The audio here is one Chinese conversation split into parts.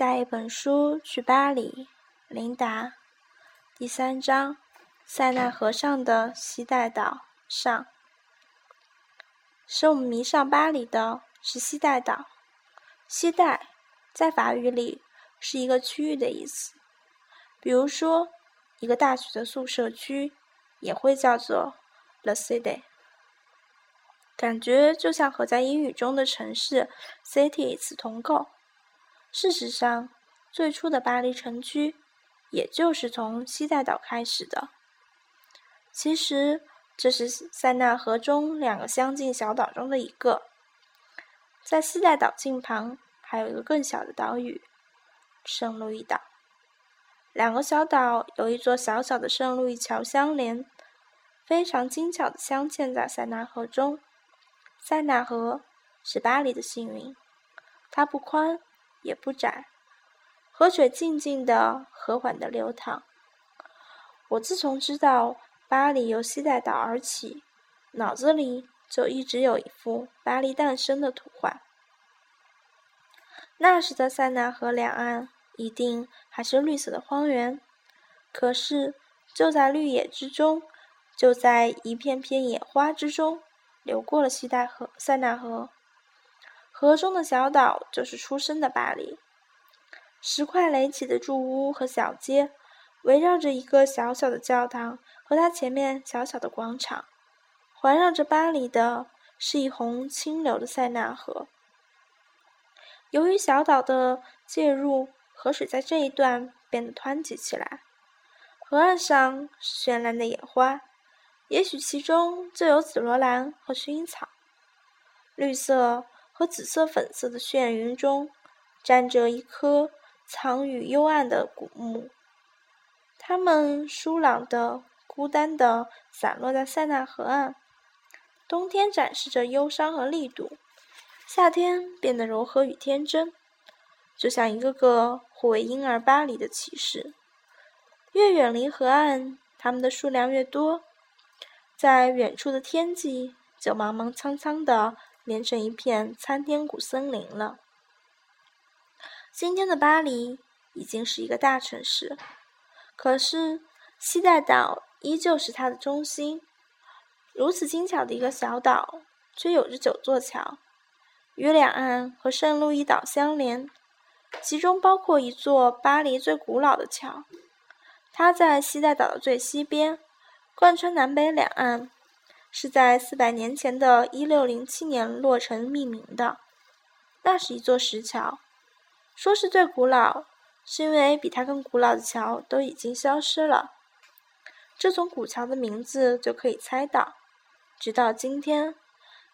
带一本书去巴黎，琳达。第三章：塞纳河上的西带岛上。使我们迷上巴黎的是西带岛。西带在法语里是一个区域的意思，比如说一个大学的宿舍区也会叫做 Le city，。感觉就像和在英语中的城市 city 词同构。事实上，最初的巴黎城区也就是从西带岛开始的。其实，这是塞纳河中两个相近小岛中的一个。在西带岛近旁还有一个更小的岛屿——圣路易岛。两个小岛有一座小小的圣路易桥相连，非常精巧的镶嵌在塞纳河中。塞纳河是巴黎的幸运，它不宽也不窄，河水静静的、和缓的流淌。我自从知道巴黎由西带岛而起，脑子里就一直有一幅巴黎诞生的图画。那时的塞纳河两岸一定还是绿色的荒原，可是就在绿野之中，就在一片片野花之中。流过了西带河、塞纳河，河中的小岛就是出生的巴黎。石块垒起的住屋和小街，围绕着一个小小的教堂和它前面小小的广场。环绕着巴黎的是一泓清流的塞纳河。由于小岛的介入，河水在这一段变得湍急起来。河岸上是绚烂的野花。也许其中就有紫罗兰和薰衣草，绿色和紫色、粉色的眩云中，站着一棵藏于幽暗的古木。它们疏朗的、孤单的散落在塞纳河岸。冬天展示着忧伤和力度，夏天变得柔和与天真，就像一个个护卫婴儿巴黎的骑士。越远离河岸，它们的数量越多。在远处的天际，就茫茫苍苍的连成一片参天古森林了。今天的巴黎已经是一个大城市，可是西带岛依旧是它的中心。如此精巧的一个小岛，却有着九座桥，与两岸和圣路易岛相连，其中包括一座巴黎最古老的桥，它在西带岛的最西边。贯穿南北两岸，是在四百年前的一六零七年落成命名的。那是一座石桥，说是最古老，是因为比它更古老的桥都已经消失了。这从古桥的名字就可以猜到，直到今天，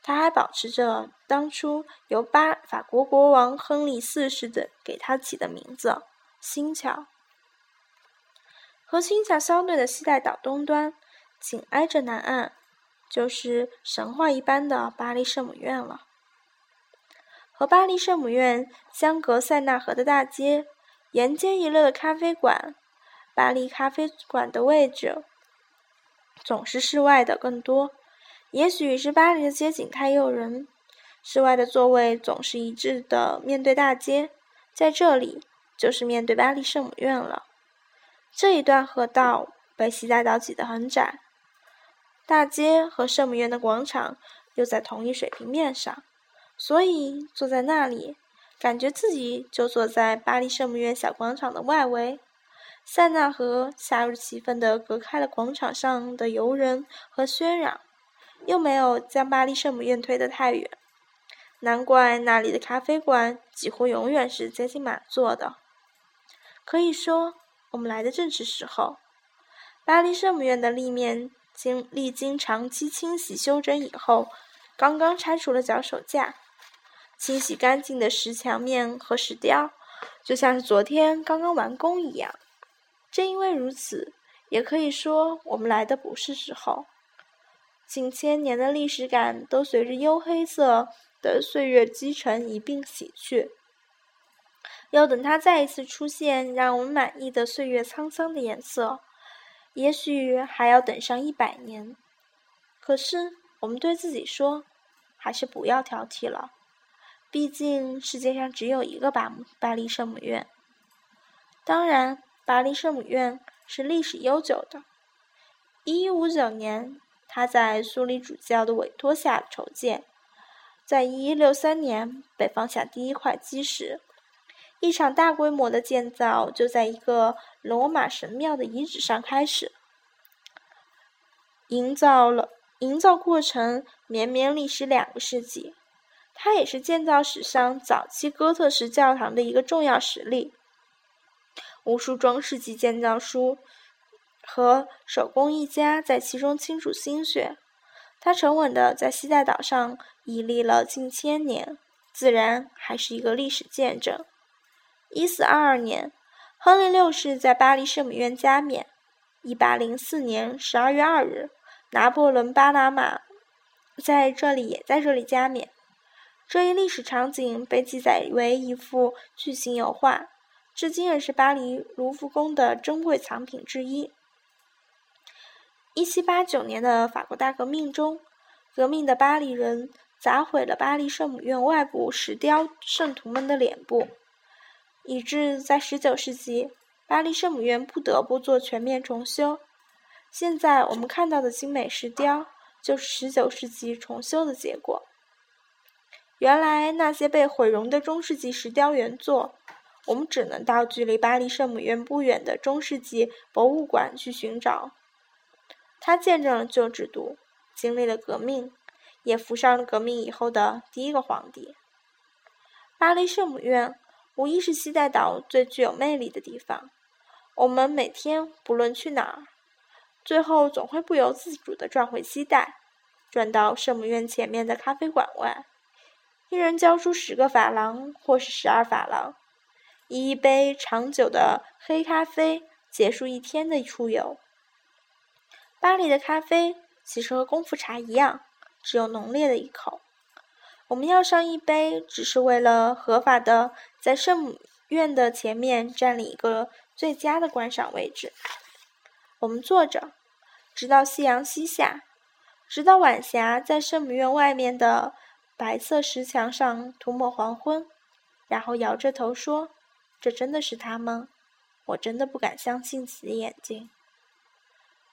它还保持着当初由巴法国国王亨利四世的给它起的名字——新桥。和新桥相对的西带岛东端。紧挨着南岸，就是神话一般的巴黎圣母院了。和巴黎圣母院相隔塞纳河的大街，沿街一溜的咖啡馆。巴黎咖啡馆的位置总是室外的更多，也许是巴黎的街景太诱人，室外的座位总是一致的面对大街。在这里，就是面对巴黎圣母院了。这一段河道被西大岛挤得很窄。大街和圣母院的广场又在同一水平面上，所以坐在那里，感觉自己就坐在巴黎圣母院小广场的外围。塞纳河夏日气氛的隔开了广场上的游人和喧嚷，又没有将巴黎圣母院推得太远。难怪那里的咖啡馆几乎永远是接近满座的。可以说，我们来的正是时候。巴黎圣母院的立面。经历经长期清洗修整以后，刚刚拆除了脚手架，清洗干净的石墙面和石雕，就像是昨天刚刚完工一样。正因为如此，也可以说我们来的不是时候。近千年的历史感都随着黝黑色的岁月积尘一并洗去，要等它再一次出现让我们满意的岁月沧桑的颜色。也许还要等上一百年，可是我们对自己说，还是不要挑剔了。毕竟世界上只有一个巴姆巴黎圣母院。当然，巴黎圣母院是历史悠久的。一五九年，它在苏黎主教的委托下筹建；在一一六三年，被放下第一块基石。一场大规模的建造就在一个罗马神庙的遗址上开始，营造了营造过程绵绵历时两个世纪。它也是建造史上早期哥特式教堂的一个重要实例。无数中世纪建造书和手工艺家在其中倾注心血。它沉稳地在西带岛上屹立了近千年，自然还是一个历史见证。一四二二年，亨利六世在巴黎圣母院加冕。一八零四年十二月二日，拿破仑·巴拿马在这里也在这里加冕。这一历史场景被记载为一幅巨型油画，至今仍是巴黎卢浮宫的珍贵藏品之一。一七八九年的法国大革命中，革命的巴黎人砸毁了巴黎圣母院外部石雕圣徒们的脸部。以致在十九世纪，巴黎圣母院不得不做全面重修。现在我们看到的精美石雕，就是十九世纪重修的结果。原来那些被毁容的中世纪石雕原作，我们只能到距离巴黎圣母院不远的中世纪博物馆去寻找。它见证了旧制度，经历了革命，也扶上了革命以后的第一个皇帝。巴黎圣母院。无疑是西带岛最具有魅力的地方。我们每天不论去哪儿，最后总会不由自主地转回西带，转到圣母院前面的咖啡馆外，一人交出十个法郎或是十二法郎，以一杯长久的黑咖啡结束一天的出游。巴黎的咖啡其实和功夫茶一样，只有浓烈的一口。我们要上一杯，只是为了合法的在圣母院的前面占领一个最佳的观赏位置。我们坐着，直到夕阳西下，直到晚霞在圣母院外面的白色石墙上涂抹黄昏，然后摇着头说：“这真的是他吗？我真的不敢相信自己的眼睛。”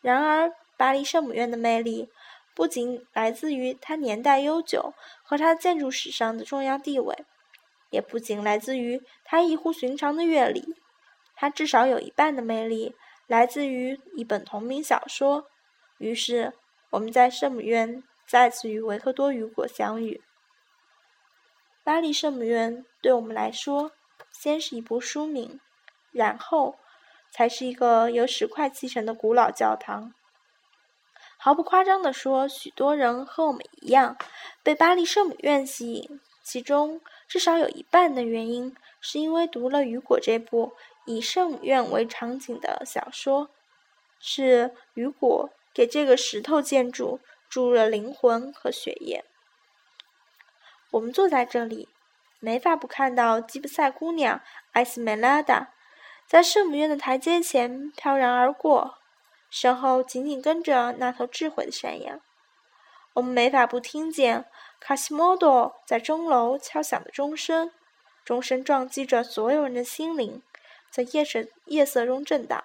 然而，巴黎圣母院的魅力。不仅来自于它年代悠久和它建筑史上的重要地位，也不仅来自于它异乎寻常的阅历，它至少有一半的魅力来自于一本同名小说。于是，我们在圣母院再次与维克多·雨果相遇。巴黎圣母院对我们来说，先是一部书名，然后才是一个由石块砌成的古老教堂。毫不夸张地说，许多人和我们一样被巴黎圣母院吸引，其中至少有一半的原因是因为读了雨果这部以圣母院为场景的小说，是雨果给这个石头建筑注入了灵魂和血液。我们坐在这里，没法不看到吉普赛姑娘艾斯梅拉达在圣母院的台阶前飘然而过。身后紧紧跟着那头智慧的山羊，我们没法不听见卡西莫多在钟楼敲响的钟声，钟声撞击着所有人的心灵，在夜色夜色中震荡。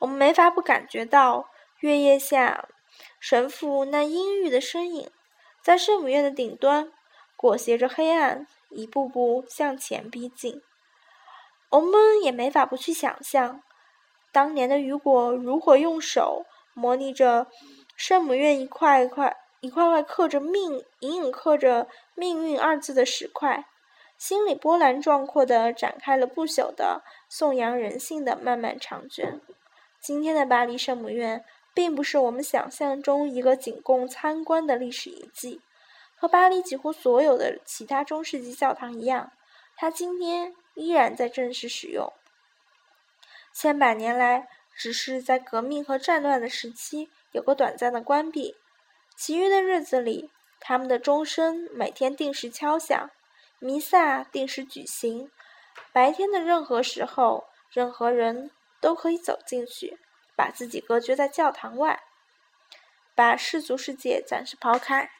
我们没法不感觉到月夜下神父那阴郁的身影，在圣母院的顶端裹挟着黑暗，一步步向前逼近。我们也没法不去想象。当年的雨果如何用手模拟着圣母院一块一块、一块块刻着“命”、隐隐刻着“命运”二字的石块，心里波澜壮阔地展开了不朽的颂扬人性的漫漫长卷。今天的巴黎圣母院，并不是我们想象中一个仅供参观的历史遗迹，和巴黎几乎所有的其他中世纪教堂一样，它今天依然在正式使用。千百年来，只是在革命和战乱的时期有个短暂的关闭，其余的日子里，他们的钟声每天定时敲响，弥撒定时举行。白天的任何时候，任何人都可以走进去，把自己隔绝在教堂外，把世俗世界暂时抛开。